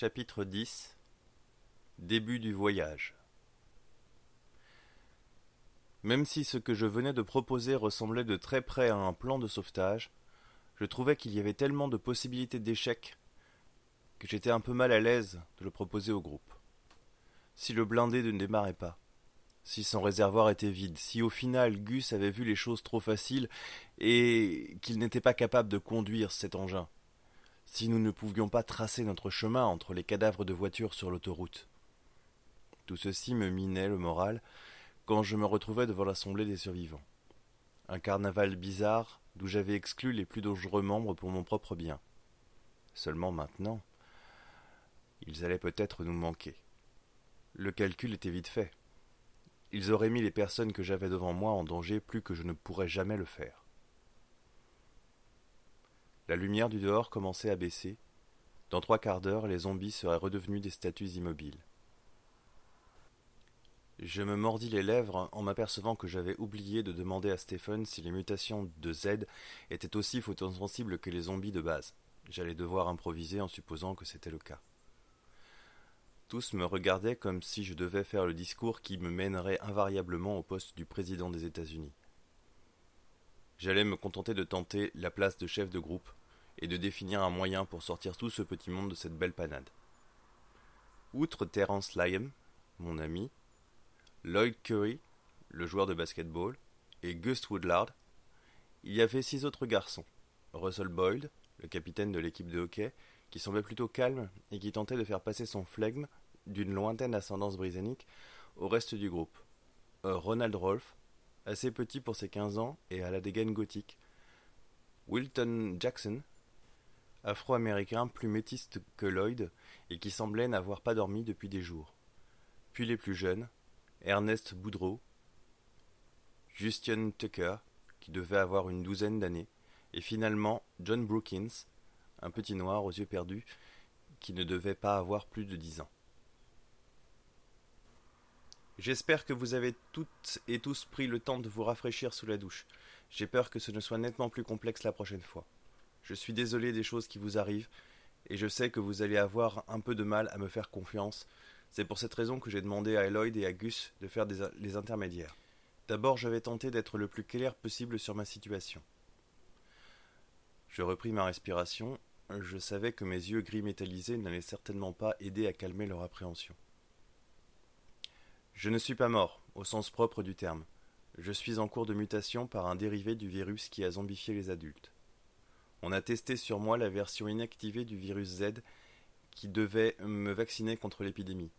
Chapitre 10 Début du voyage Même si ce que je venais de proposer ressemblait de très près à un plan de sauvetage, je trouvais qu'il y avait tellement de possibilités d'échec que j'étais un peu mal à l'aise de le proposer au groupe. Si le blindé ne démarrait pas, si son réservoir était vide, si au final Gus avait vu les choses trop faciles et qu'il n'était pas capable de conduire cet engin, si nous ne pouvions pas tracer notre chemin entre les cadavres de voitures sur l'autoroute. Tout ceci me minait le moral quand je me retrouvais devant l'assemblée des survivants. Un carnaval bizarre d'où j'avais exclu les plus dangereux membres pour mon propre bien. Seulement maintenant, ils allaient peut-être nous manquer. Le calcul était vite fait. Ils auraient mis les personnes que j'avais devant moi en danger plus que je ne pourrais jamais le faire. La lumière du dehors commençait à baisser. Dans trois quarts d'heure, les zombies seraient redevenus des statues immobiles. Je me mordis les lèvres en m'apercevant que j'avais oublié de demander à Stephen si les mutations de Z étaient aussi photosensibles que les zombies de base. J'allais devoir improviser en supposant que c'était le cas. Tous me regardaient comme si je devais faire le discours qui me mènerait invariablement au poste du président des États-Unis. J'allais me contenter de tenter la place de chef de groupe et de définir un moyen pour sortir tout ce petit monde de cette belle panade. Outre Terence Lyam, mon ami, Lloyd Curry, le joueur de basketball, et Gus Woodlard, il y avait six autres garçons. Russell Boyd, le capitaine de l'équipe de hockey, qui semblait plutôt calme et qui tentait de faire passer son flegme d'une lointaine ascendance britannique au reste du groupe. Euh, Ronald Rolfe, assez petit pour ses quinze ans et à la dégaine gothique. Wilton Jackson, afro-américain plus métiste que Lloyd et qui semblait n'avoir pas dormi depuis des jours. Puis les plus jeunes, Ernest Boudreau, Justin Tucker, qui devait avoir une douzaine d'années, et finalement John Brookins, un petit noir aux yeux perdus, qui ne devait pas avoir plus de dix ans. J'espère que vous avez toutes et tous pris le temps de vous rafraîchir sous la douche. J'ai peur que ce ne soit nettement plus complexe la prochaine fois. Je suis désolé des choses qui vous arrivent, et je sais que vous allez avoir un peu de mal à me faire confiance. C'est pour cette raison que j'ai demandé à Lloyd et à Gus de faire les intermédiaires. D'abord, je vais tenter d'être le plus clair possible sur ma situation. Je repris ma respiration. Je savais que mes yeux gris métallisés n'allaient certainement pas aider à calmer leur appréhension. Je ne suis pas mort, au sens propre du terme. Je suis en cours de mutation par un dérivé du virus qui a zombifié les adultes. On a testé sur moi la version inactivée du virus Z qui devait me vacciner contre l'épidémie.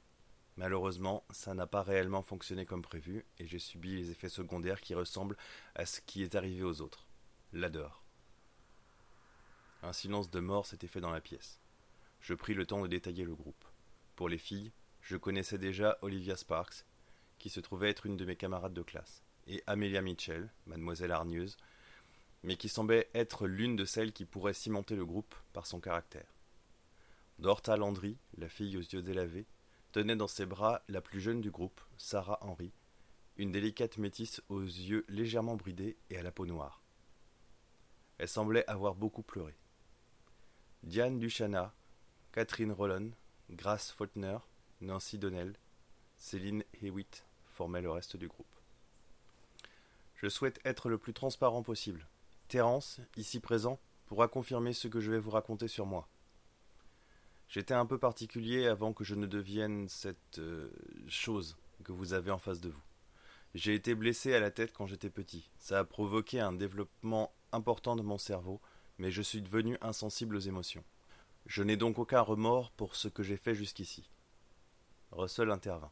Malheureusement, ça n'a pas réellement fonctionné comme prévu et j'ai subi les effets secondaires qui ressemblent à ce qui est arrivé aux autres. L'adore. Un silence de mort s'était fait dans la pièce. Je pris le temps de détailler le groupe. Pour les filles, je connaissais déjà Olivia Sparks, qui se trouvait être une de mes camarades de classe, et Amelia Mitchell, mademoiselle hargneuse, mais qui semblait être l'une de celles qui pourraient cimenter le groupe par son caractère. Dorta Landry, la fille aux yeux délavés, tenait dans ses bras la plus jeune du groupe, Sarah Henry, une délicate métisse aux yeux légèrement bridés et à la peau noire. Elle semblait avoir beaucoup pleuré. Diane Duchana, Catherine Rollon, Grace Faulkner, Nancy Donnell, Céline Hewitt formaient le reste du groupe. Je souhaite être le plus transparent possible. Terence, ici présent, pourra confirmer ce que je vais vous raconter sur moi. J'étais un peu particulier avant que je ne devienne cette euh, chose que vous avez en face de vous. J'ai été blessé à la tête quand j'étais petit. Ça a provoqué un développement important de mon cerveau, mais je suis devenu insensible aux émotions. Je n'ai donc aucun remords pour ce que j'ai fait jusqu'ici. Russell intervint.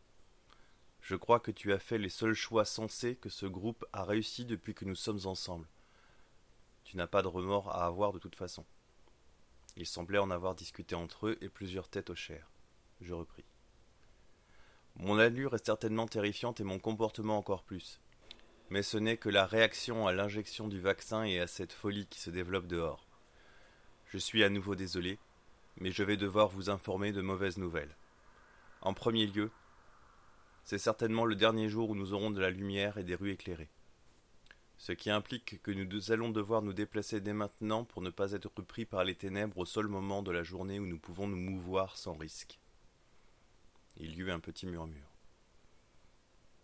Je crois que tu as fait les seuls choix sensés que ce groupe a réussi depuis que nous sommes ensemble. Tu n'as pas de remords à avoir de toute façon. Il semblait en avoir discuté entre eux et plusieurs têtes hochèrent. Je repris. Mon allure est certainement terrifiante et mon comportement encore plus. Mais ce n'est que la réaction à l'injection du vaccin et à cette folie qui se développe dehors. Je suis à nouveau désolé, mais je vais devoir vous informer de mauvaises nouvelles. En premier lieu, c'est certainement le dernier jour où nous aurons de la lumière et des rues éclairées. Ce qui implique que nous allons devoir nous déplacer dès maintenant pour ne pas être pris par les ténèbres au seul moment de la journée où nous pouvons nous mouvoir sans risque. Il y eut un petit murmure.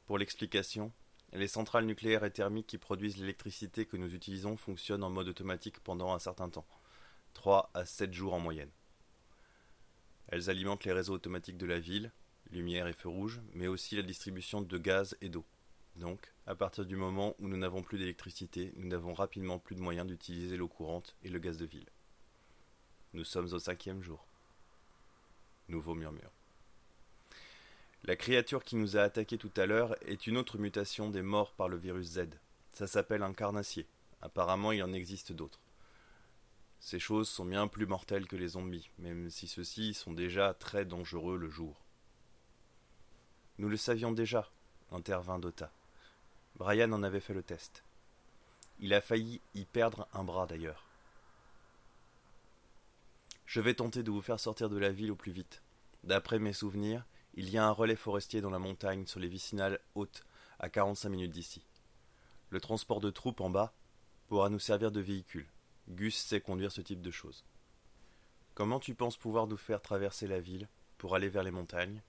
Pour l'explication, les centrales nucléaires et thermiques qui produisent l'électricité que nous utilisons fonctionnent en mode automatique pendant un certain temps, 3 à 7 jours en moyenne. Elles alimentent les réseaux automatiques de la ville, lumière et feux rouges, mais aussi la distribution de gaz et d'eau. Donc, à partir du moment où nous n'avons plus d'électricité, nous n'avons rapidement plus de moyens d'utiliser l'eau courante et le gaz de ville. Nous sommes au cinquième jour. Nouveau murmure. La créature qui nous a attaqués tout à l'heure est une autre mutation des morts par le virus Z. Ça s'appelle un carnassier. Apparemment, il en existe d'autres. Ces choses sont bien plus mortelles que les zombies, même si ceux-ci sont déjà très dangereux le jour. Nous le savions déjà, intervint Dota. Brian en avait fait le test. Il a failli y perdre un bras d'ailleurs. Je vais tenter de vous faire sortir de la ville au plus vite. D'après mes souvenirs, il y a un relais forestier dans la montagne sur les vicinales hautes, à 45 minutes d'ici. Le transport de troupes en bas pourra nous servir de véhicule. Gus sait conduire ce type de choses. Comment tu penses pouvoir nous faire traverser la ville pour aller vers les montagnes?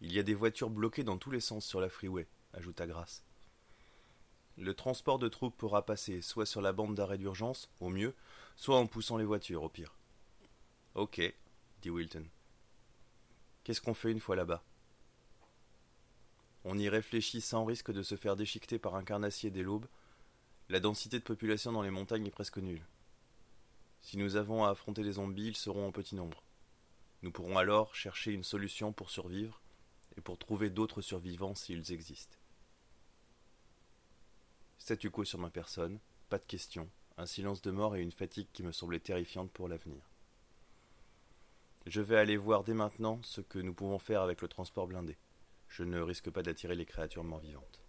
Il y a des voitures bloquées dans tous les sens sur la freeway, ajouta Grace. Le transport de troupes pourra passer soit sur la bande d'arrêt d'urgence, au mieux, soit en poussant les voitures, au pire. Ok, dit Wilton. Qu'est-ce qu'on fait une fois là-bas? On y réfléchit sans risque de se faire déchiqueter par un carnassier dès l'aube. La densité de population dans les montagnes est presque nulle. Si nous avons à affronter les zombies, ils seront en petit nombre. Nous pourrons alors chercher une solution pour survivre et pour trouver d'autres survivants s'ils existent. Statu quo sur ma personne, pas de questions, un silence de mort et une fatigue qui me semblait terrifiante pour l'avenir. Je vais aller voir dès maintenant ce que nous pouvons faire avec le transport blindé. Je ne risque pas d'attirer les créatures mort-vivantes.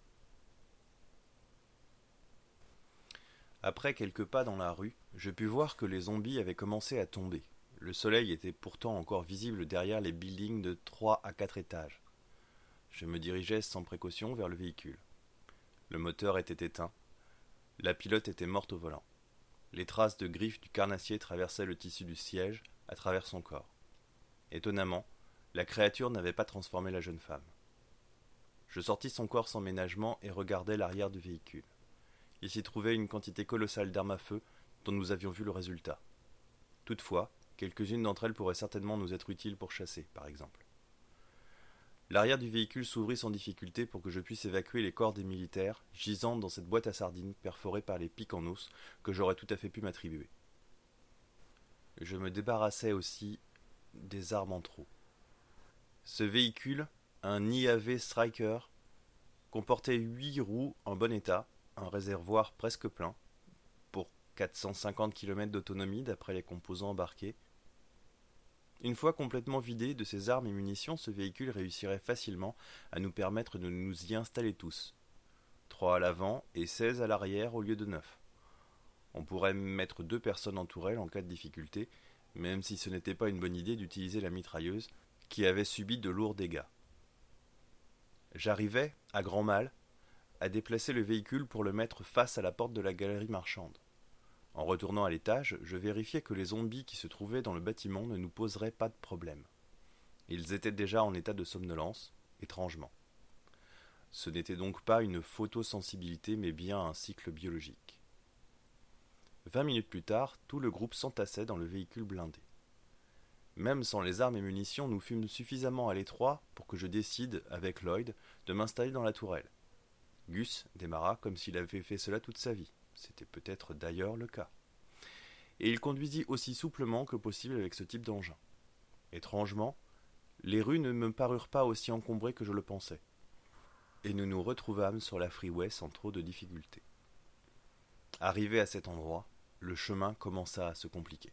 Après quelques pas dans la rue, je pus voir que les zombies avaient commencé à tomber. Le soleil était pourtant encore visible derrière les buildings de trois à quatre étages. Je me dirigeais sans précaution vers le véhicule. Le moteur était éteint. La pilote était morte au volant. Les traces de griffes du carnassier traversaient le tissu du siège à travers son corps. Étonnamment, la créature n'avait pas transformé la jeune femme. Je sortis son corps sans ménagement et regardai l'arrière du véhicule. Il s'y trouvait une quantité colossale d'armes à feu dont nous avions vu le résultat. Toutefois, quelques-unes d'entre elles pourraient certainement nous être utiles pour chasser, par exemple. L'arrière du véhicule s'ouvrit sans difficulté pour que je puisse évacuer les corps des militaires gisant dans cette boîte à sardines perforée par les pics en os que j'aurais tout à fait pu m'attribuer. Je me débarrassai aussi des armes en trop. Ce véhicule, un IAV Striker, comportait huit roues en bon état, un réservoir presque plein, pour 450 km d'autonomie d'après les composants embarqués. Une fois complètement vidé de ses armes et munitions, ce véhicule réussirait facilement à nous permettre de nous y installer tous. Trois à l'avant et seize à l'arrière au lieu de neuf. On pourrait mettre deux personnes en tourelle en cas de difficulté, même si ce n'était pas une bonne idée d'utiliser la mitrailleuse, qui avait subi de lourds dégâts. J'arrivais, à grand mal, à déplacer le véhicule pour le mettre face à la porte de la galerie marchande. En retournant à l'étage, je vérifiai que les zombies qui se trouvaient dans le bâtiment ne nous poseraient pas de problème. Ils étaient déjà en état de somnolence, étrangement. Ce n'était donc pas une photosensibilité, mais bien un cycle biologique. Vingt minutes plus tard, tout le groupe s'entassait dans le véhicule blindé. Même sans les armes et munitions, nous fûmes suffisamment à l'étroit pour que je décide, avec Lloyd, de m'installer dans la tourelle. Gus démarra comme s'il avait fait cela toute sa vie. C'était peut-être d'ailleurs le cas. Et il conduisit aussi souplement que possible avec ce type d'engin. Étrangement, les rues ne me parurent pas aussi encombrées que je le pensais. Et nous nous retrouvâmes sur la freeway sans trop de difficultés. Arrivé à cet endroit, le chemin commença à se compliquer.